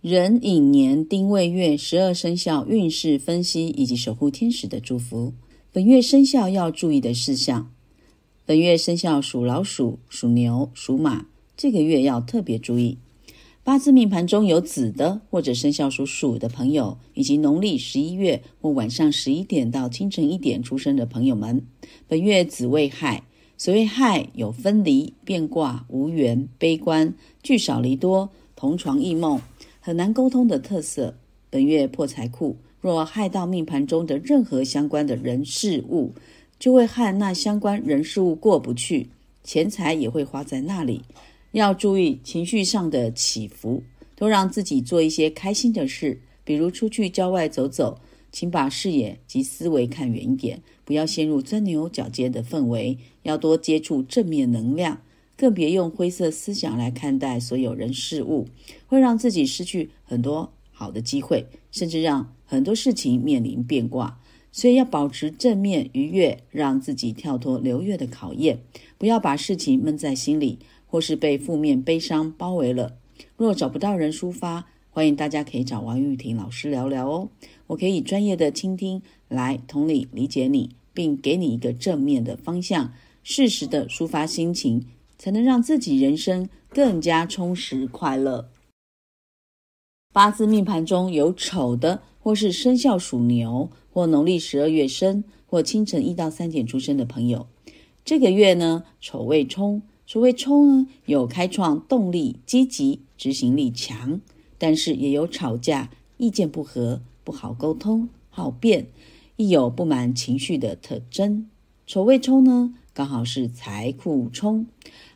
壬寅年丁未月十二生肖运势分析以及守护天使的祝福。本月生肖要注意的事项：本月生肖属老鼠、属牛、属马，这个月要特别注意。八字命盘中有子的或者生肖属鼠的朋友，以及农历十一月或晚上十一点到清晨一点出生的朋友们，本月子未亥。所谓亥，有分离、变卦、无缘、悲观、聚少离多、同床异梦。很难沟通的特色。本月破财库，若害到命盘中的任何相关的人事物，就会和那相关人事物过不去，钱财也会花在那里。要注意情绪上的起伏，多让自己做一些开心的事，比如出去郊外走走。请把视野及思维看远一点，不要陷入钻牛角尖的氛围，要多接触正面能量。更别用灰色思想来看待所有人事物，会让自己失去很多好的机会，甚至让很多事情面临变卦。所以要保持正面愉悦，让自己跳脱流月的考验，不要把事情闷在心里，或是被负面悲伤包围了。若找不到人抒发，欢迎大家可以找王玉婷老师聊聊哦，我可以专业的倾听，来同理理解你，并给你一个正面的方向，适时的抒发心情。才能让自己人生更加充实快乐。八字命盘中有丑的，或是生肖属牛，或农历十二月生，或清晨一到三点出生的朋友，这个月呢，丑未冲。所谓冲呢，有开创动力、积极执行力强，但是也有吵架、意见不合、不好沟通、好变，亦有不满情绪的特征。丑未冲呢？刚好是财库冲，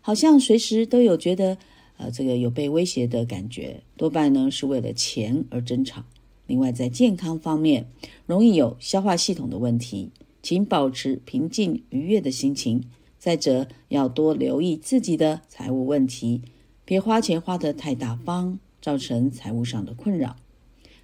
好像随时都有觉得，呃，这个有被威胁的感觉，多半呢是为了钱而争吵。另外，在健康方面，容易有消化系统的问题，请保持平静愉悦的心情。再者，要多留意自己的财务问题，别花钱花得太大方，造成财务上的困扰。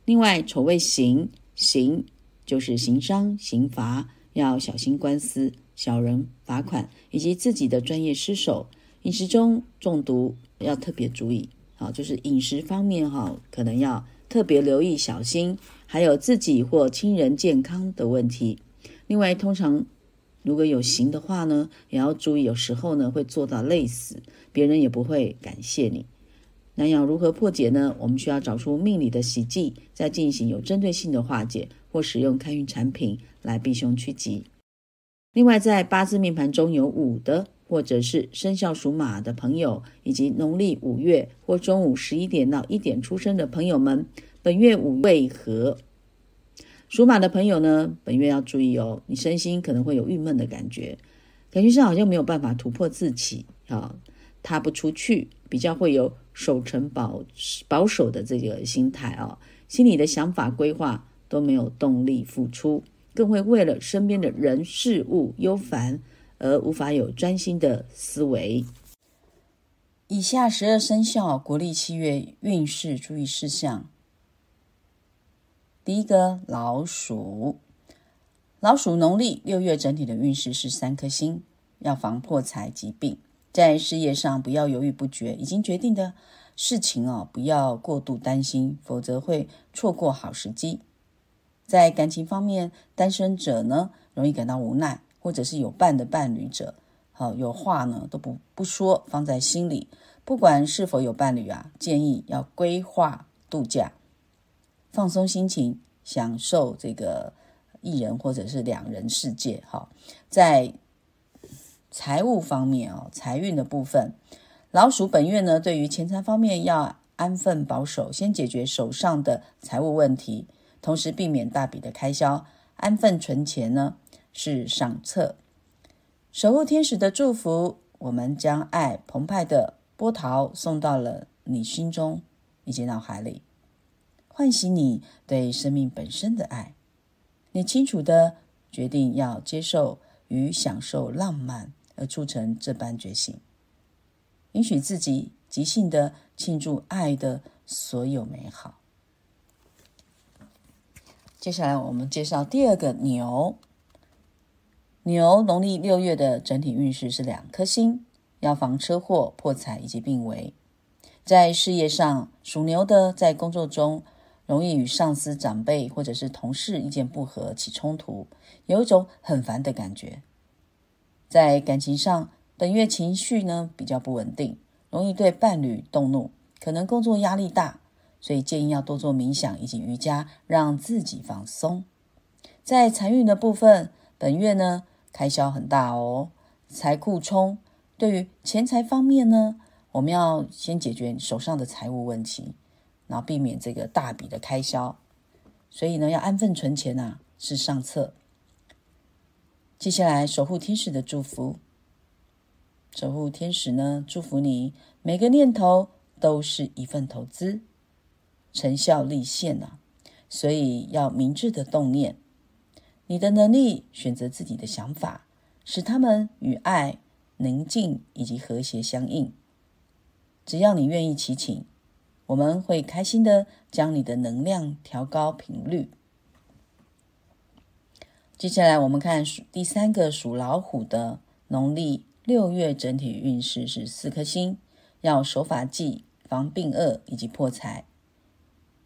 另外，丑未刑，刑就是刑伤、刑罚，要小心官司。小人罚款以及自己的专业失手，饮食中中毒要特别注意。好，就是饮食方面哈，可能要特别留意小心。还有自己或亲人健康的问题。另外，通常如果有刑的话呢，也要注意，有时候呢会做到累死，别人也不会感谢你。那要如何破解呢？我们需要找出命理的喜忌，再进行有针对性的化解，或使用开运产品来避凶趋吉。另外，在八字命盘中有午的，或者是生肖属马的朋友，以及农历五月或中午十一点到一点出生的朋友们，本月午未合。属马的朋友呢，本月要注意哦，你身心可能会有郁闷的感觉，感觉上好像没有办法突破自己啊，踏不出去，比较会有守成保保守的这个心态啊，心里的想法规划都没有动力付出。更会为了身边的人事物忧烦，而无法有专心的思维。以下十二生肖国历七月运势注意事项：第一个，老鼠。老鼠农历六月整体的运势是三颗星，要防破财疾病。在事业上不要犹豫不决，已经决定的事情哦，不要过度担心，否则会错过好时机。在感情方面，单身者呢容易感到无奈，或者是有伴的伴侣者，好有话呢都不不说，放在心里。不管是否有伴侣啊，建议要规划度假，放松心情，享受这个一人或者是两人世界。哈，在财务方面哦，财运的部分，老鼠本月呢，对于钱财方面要安分保守，先解决手上的财务问题。同时避免大笔的开销，安分存钱呢是上策。守护天使的祝福，我们将爱澎湃的波涛送到了你心中以及脑海里，唤醒你对生命本身的爱。你清楚的决定要接受与享受浪漫，而促成这般觉醒，允许自己即兴的庆祝爱的所有美好。接下来我们介绍第二个牛。牛农历六月的整体运势是两颗星，要防车祸、破财以及病危。在事业上，属牛的在工作中容易与上司、长辈或者是同事意见不合起冲突，有一种很烦的感觉。在感情上，本月情绪呢比较不稳定，容易对伴侣动怒，可能工作压力大，所以建议要多做冥想以及瑜伽，让自己放松。在财运的部分，本月呢开销很大哦，财库冲。对于钱财方面呢，我们要先解决手上的财务问题，然后避免这个大笔的开销。所以呢，要安分存钱呐，是上策。接下来，守护天使的祝福。守护天使呢，祝福你每个念头都是一份投资，成效立现呐。所以要明智的动念，你的能力选择自己的想法，使他们与爱、宁静以及和谐相应。只要你愿意祈请，我们会开心的将你的能量调高频率。接下来我们看属第三个属老虎的农历六月整体运势是四颗星，要守法纪、防病恶以及破财。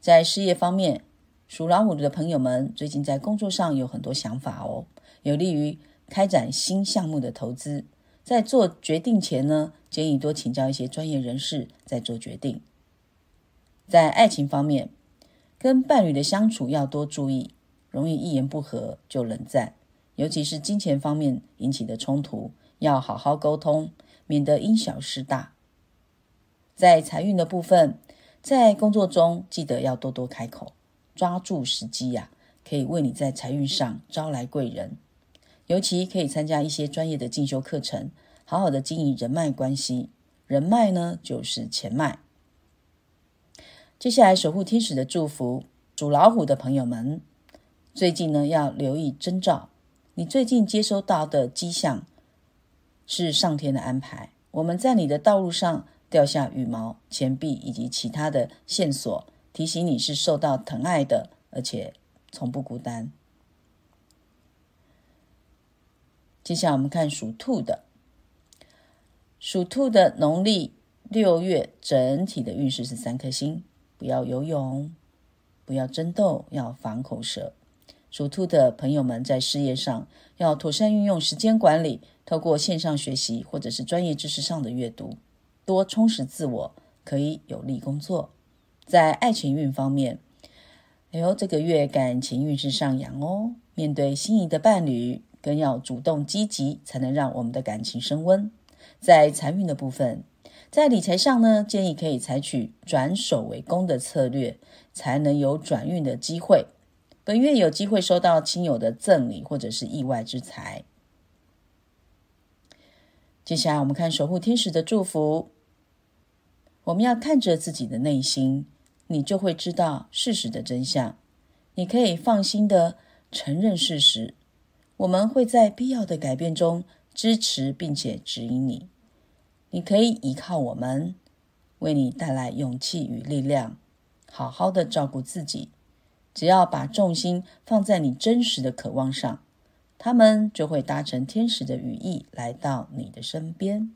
在事业方面，属老虎的朋友们最近在工作上有很多想法哦，有利于开展新项目的投资。在做决定前呢，建议多请教一些专业人士再做决定。在爱情方面，跟伴侣的相处要多注意。容易一言不合就冷战，尤其是金钱方面引起的冲突，要好好沟通，免得因小失大。在财运的部分，在工作中记得要多多开口，抓住时机呀，可以为你在财运上招来贵人。尤其可以参加一些专业的进修课程，好好的经营人脉关系。人脉呢，就是钱脉。接下来，守护天使的祝福，属老虎的朋友们。最近呢，要留意征兆。你最近接收到的迹象是上天的安排。我们在你的道路上掉下羽毛、钱币以及其他的线索，提醒你是受到疼爱的，而且从不孤单。接下来我们看属兔的，属兔的农历六月整体的运势是三颗星。不要游泳，不要争斗，要防口舌。属兔的朋友们，在事业上要妥善运用时间管理，透过线上学习或者是专业知识上的阅读，多充实自我，可以有利工作。在爱情运方面，哎呦，这个月感情运势上扬哦。面对心仪的伴侣，更要主动积极，才能让我们的感情升温。在财运的部分，在理财上呢，建议可以采取转守为攻的策略，才能有转运的机会。本月有机会收到亲友的赠礼或者是意外之财。接下来我们看守护天使的祝福。我们要看着自己的内心，你就会知道事实的真相。你可以放心的承认事实。我们会在必要的改变中支持并且指引你。你可以依靠我们，为你带来勇气与力量，好好的照顾自己。只要把重心放在你真实的渴望上，他们就会搭乘天使的羽翼来到你的身边。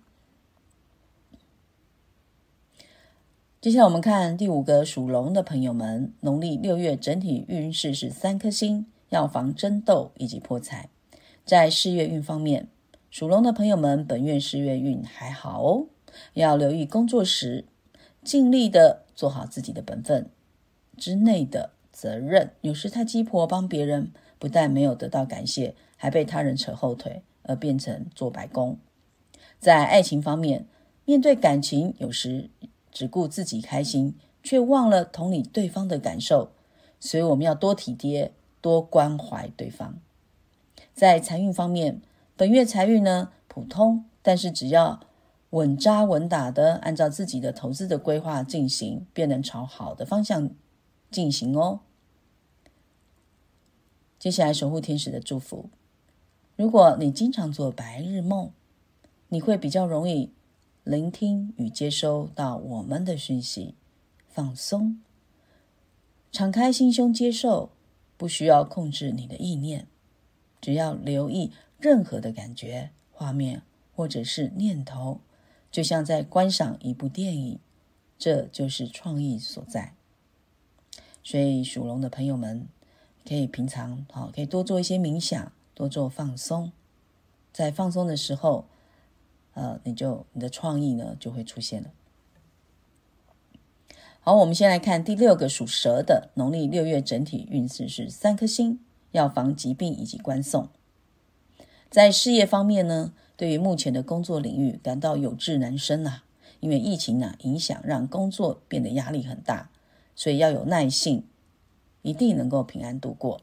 接下来我们看第五个属龙的朋友们，农历六月整体运势是三颗星，要防争斗以及破财。在事业运方面，属龙的朋友们本月事业运还好哦，要留意工作时尽力的做好自己的本分之内的。责任有时太鸡婆，帮别人不但没有得到感谢，还被他人扯后腿，而变成做白工。在爱情方面，面对感情有时只顾自己开心，却忘了同理对方的感受，所以我们要多体贴，多关怀对方。在财运方面，本月财运呢普通，但是只要稳扎稳打的按照自己的投资的规划进行，便能朝好的方向进行哦。接下来，守护天使的祝福。如果你经常做白日梦，你会比较容易聆听与接收到我们的讯息。放松，敞开心胸接受，不需要控制你的意念，只要留意任何的感觉、画面或者是念头，就像在观赏一部电影，这就是创意所在。所以属龙的朋友们，可以平常好，可以多做一些冥想，多做放松。在放松的时候，呃，你就你的创意呢就会出现了。好，我们先来看第六个属蛇的农历六月整体运势是三颗星，要防疾病以及关送。在事业方面呢，对于目前的工作领域感到有志难伸呐，因为疫情呢影响，让工作变得压力很大，所以要有耐性，一定能够平安度过。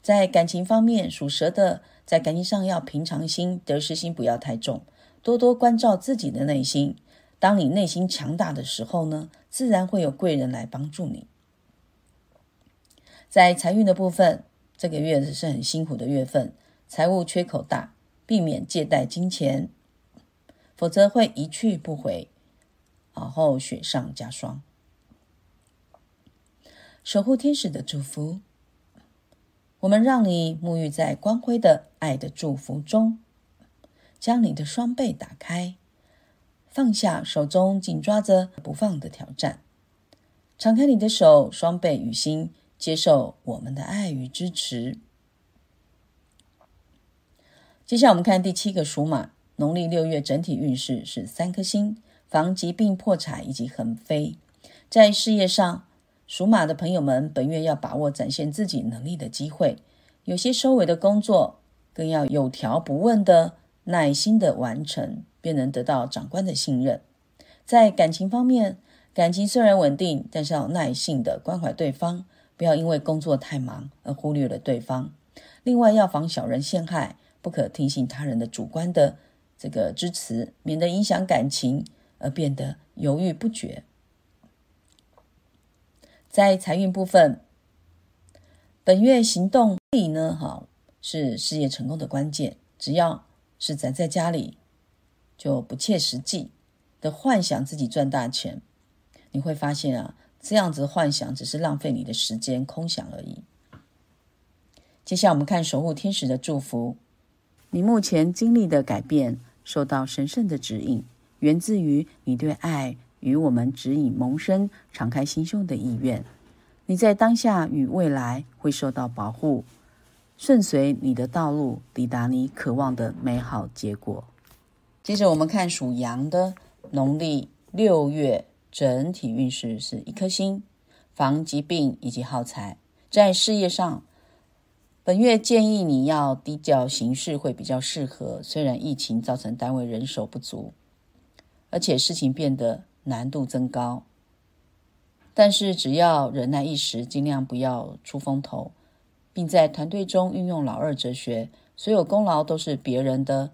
在感情方面，属蛇的在感情上要平常心，得失心不要太重，多多关照自己的内心。当你内心强大的时候呢，自然会有贵人来帮助你。在财运的部分，这个月是很辛苦的月份，财务缺口大，避免借贷金钱，否则会一去不回，然后雪上加霜。守护天使的祝福，我们让你沐浴在光辉的爱的祝福中，将你的双臂打开。放下手中紧抓着不放的挑战，敞开你的手、双臂与心，接受我们的爱与支持。接下来我们看第七个属马，农历六月整体运势是三颗星，防疾病、破产以及横飞。在事业上，属马的朋友们本月要把握展现自己能力的机会，有些收尾的工作更要有条不紊的、耐心的完成。便能得到长官的信任。在感情方面，感情虽然稳定，但是要耐心的关怀对方，不要因为工作太忙而忽略了对方。另外，要防小人陷害，不可听信他人的主观的这个支持，免得影响感情而变得犹豫不决。在财运部分，本月行动力呢，哈是事业成功的关键。只要是宅在家里。就不切实际的幻想自己赚大钱，你会发现啊，这样子幻想只是浪费你的时间，空想而已。接下来我们看守护天使的祝福，你目前经历的改变受到神圣的指引，源自于你对爱与我们指引萌生、敞开心胸的意愿。你在当下与未来会受到保护，顺随你的道路，抵达你渴望的美好结果。接着我们看属羊的农历六月整体运势是一颗星，防疾病以及耗财。在事业上，本月建议你要低调行事会比较适合。虽然疫情造成单位人手不足，而且事情变得难度增高，但是只要忍耐一时，尽量不要出风头，并在团队中运用老二哲学，所有功劳都是别人的。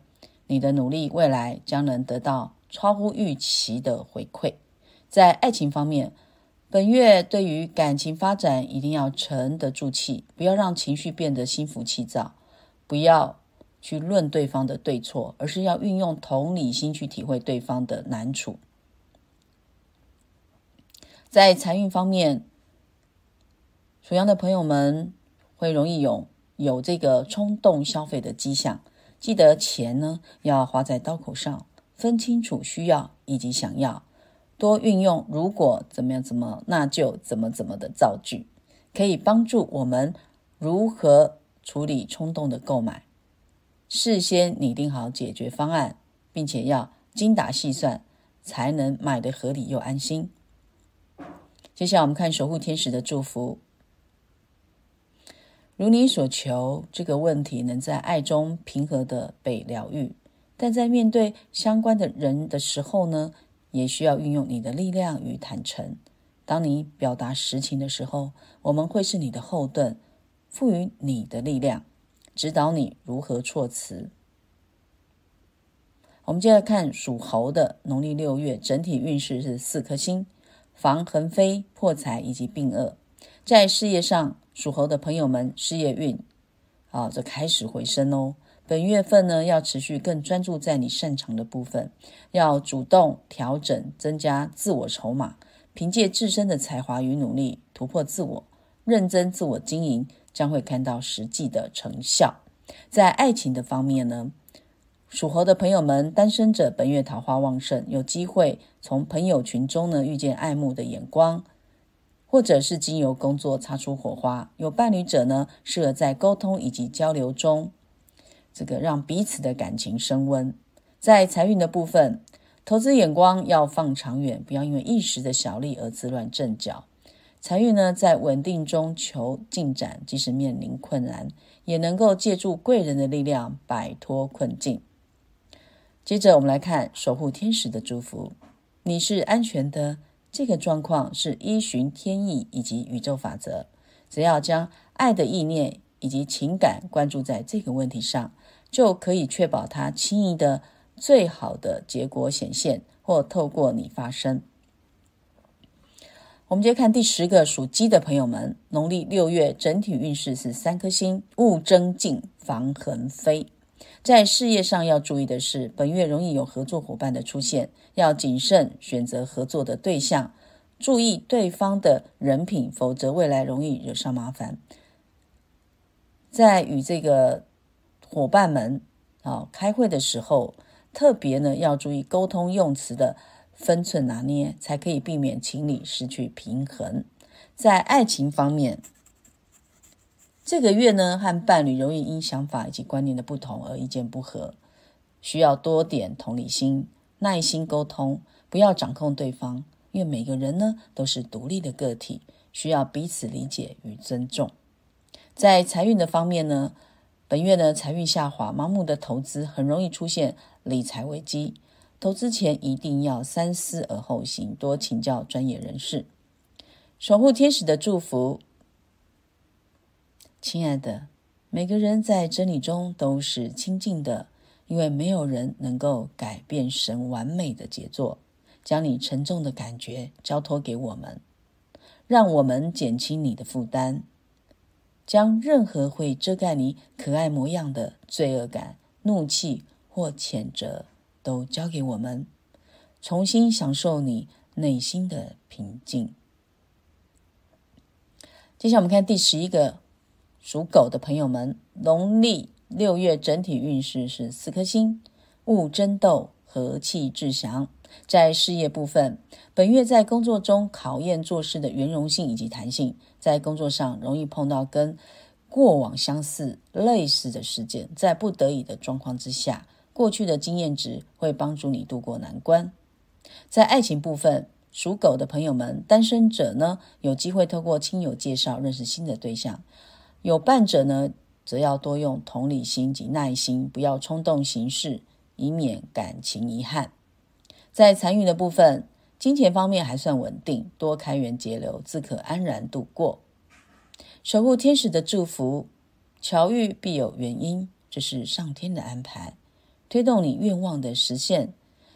你的努力未来将能得到超乎预期的回馈。在爱情方面，本月对于感情发展一定要沉得住气，不要让情绪变得心浮气躁，不要去论对方的对错，而是要运用同理心去体会对方的难处。在财运方面，属羊的朋友们会容易有有这个冲动消费的迹象。记得钱呢要花在刀口上，分清楚需要以及想要，多运用如果怎么样怎么那就怎么怎么的造句，可以帮助我们如何处理冲动的购买。事先拟定好解决方案，并且要精打细算，才能买的合理又安心。接下来我们看守护天使的祝福。如你所求，这个问题能在爱中平和的被疗愈，但在面对相关的人的时候呢，也需要运用你的力量与坦诚。当你表达实情的时候，我们会是你的后盾，赋予你的力量，指导你如何措辞。我们接着看属猴的农历六月整体运势是四颗星，防横飞、破财以及病厄，在事业上。属猴的朋友们，事业运啊，这开始回升哦。本月份呢，要持续更专注在你擅长的部分，要主动调整、增加自我筹码，凭借自身的才华与努力突破自我，认真自我经营，将会看到实际的成效。在爱情的方面呢，属猴的朋友们，单身者本月桃花旺盛，有机会从朋友群中呢遇见爱慕的眼光，或者是经由工作擦出火花。有伴侣者呢，适合在沟通以及交流中，这个让彼此的感情升温。在财运的部分，投资眼光要放长远，不要因为一时的小利而自乱阵脚。财运呢，在稳定中求进展，即使面临困难，也能够借助贵人的力量摆脱困境。接着，我们来看守护天使的祝福。你是安全的，这个状况是依循天意以及宇宙法则。只要将爱的意念以及情感关注在这个问题上，就可以确保它轻易的最好的结果显现，或透过你发生。我们接着看第十个属鸡的朋友们，农历六月整体运势是三颗星，勿争竞，防横飞。在事业上要注意的是，本月容易有合作伙伴的出现，要谨慎选择合作的对象，注意对方的人品，否则未来容易惹上麻烦。在与这个伙伴们啊开会的时候，特别呢要注意沟通用词的分寸拿捏，才可以避免情理失去平衡。在爱情方面。这个月呢，和伴侣容易因想法以及观念的不同而意见不合，需要多点同理心、耐心沟通，不要掌控对方。因为每个人呢都是独立的个体，需要彼此理解与尊重。在财运的方面呢，本月呢财运下滑，盲目的投资很容易出现理财危机。投资前一定要三思而后行，多请教专业人士。守护天使的祝福。亲爱的，每个人在真理中都是清净的，因为没有人能够改变神完美的杰作。将你沉重的感觉交托给我们，让我们减轻你的负担。将任何会遮盖你可爱模样的罪恶感、怒气或谴责都交给我们，重新享受你内心的平静。接下来我们看第十一个。属狗的朋友们，农历六月整体运势是四颗星，勿争斗，和气致祥。在事业部分，本月在工作中考验做事的圆融性以及弹性，在工作上容易碰到跟过往相似、类似的事件，在不得已的状况之下，过去的经验值会帮助你度过难关。在爱情部分，属狗的朋友们，单身者呢，有机会透过亲友介绍认识新的对象。有伴者呢，则要多用同理心及耐心，不要冲动行事，以免感情遗憾。在财运的部分，金钱方面还算稳定，多开源节流，自可安然度过。守护天使的祝福，巧遇必有原因，这是上天的安排，推动你愿望的实现。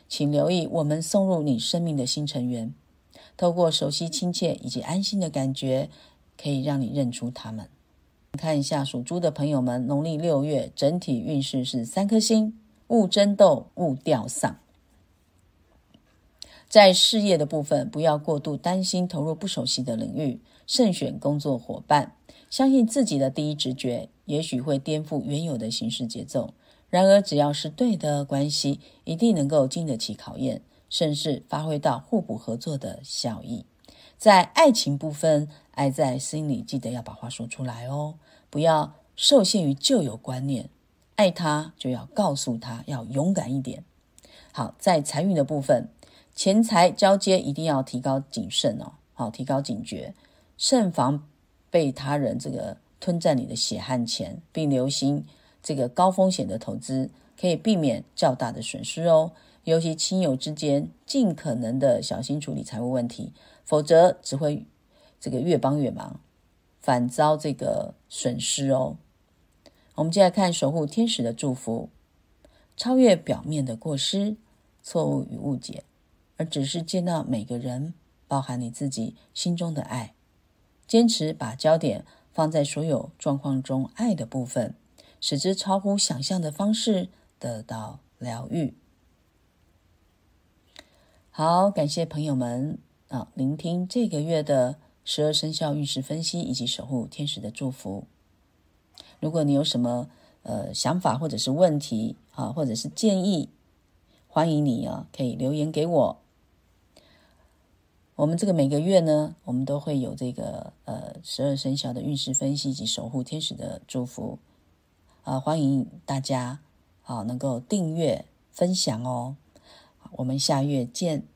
请留意，我们送入你生命的新成员，透过熟悉、亲切以及安心的感觉，可以让你认出他们。看一下属猪的朋友们，农历六月整体运势是三颗星，勿争斗，勿吊丧。在事业的部分，不要过度担心投入不熟悉的领域，慎选工作伙伴，相信自己的第一直觉，也许会颠覆原有的行事节奏。然而，只要是对的关系，一定能够经得起考验，甚至发挥到互补合作的效益。在爱情部分。爱在心里，记得要把话说出来哦，不要受限于旧有观念。爱他就要告诉他，要勇敢一点。好，在财运的部分，钱财交接一定要提高谨慎哦，好，提高警觉，慎防被他人这个吞占你的血汗钱，并留心这个高风险的投资，可以避免较大的损失哦。尤其亲友之间，尽可能的小心处理财务问题，否则只会。这个越帮越忙，反遭这个损失哦。我们接下来看守护天使的祝福：超越表面的过失、错误与误解，而只是见到每个人，包含你自己心中的爱。坚持把焦点放在所有状况中爱的部分，使之超乎想象的方式得到疗愈。好，感谢朋友们啊，聆听这个月的。十二生肖运势分析以及守护天使的祝福。如果你有什么呃想法或者是问题啊，或者是建议，欢迎你啊，可以留言给我。我们这个每个月呢，我们都会有这个呃十二生肖的运势分析及守护天使的祝福啊，欢迎大家啊能够订阅分享哦。我们下月见。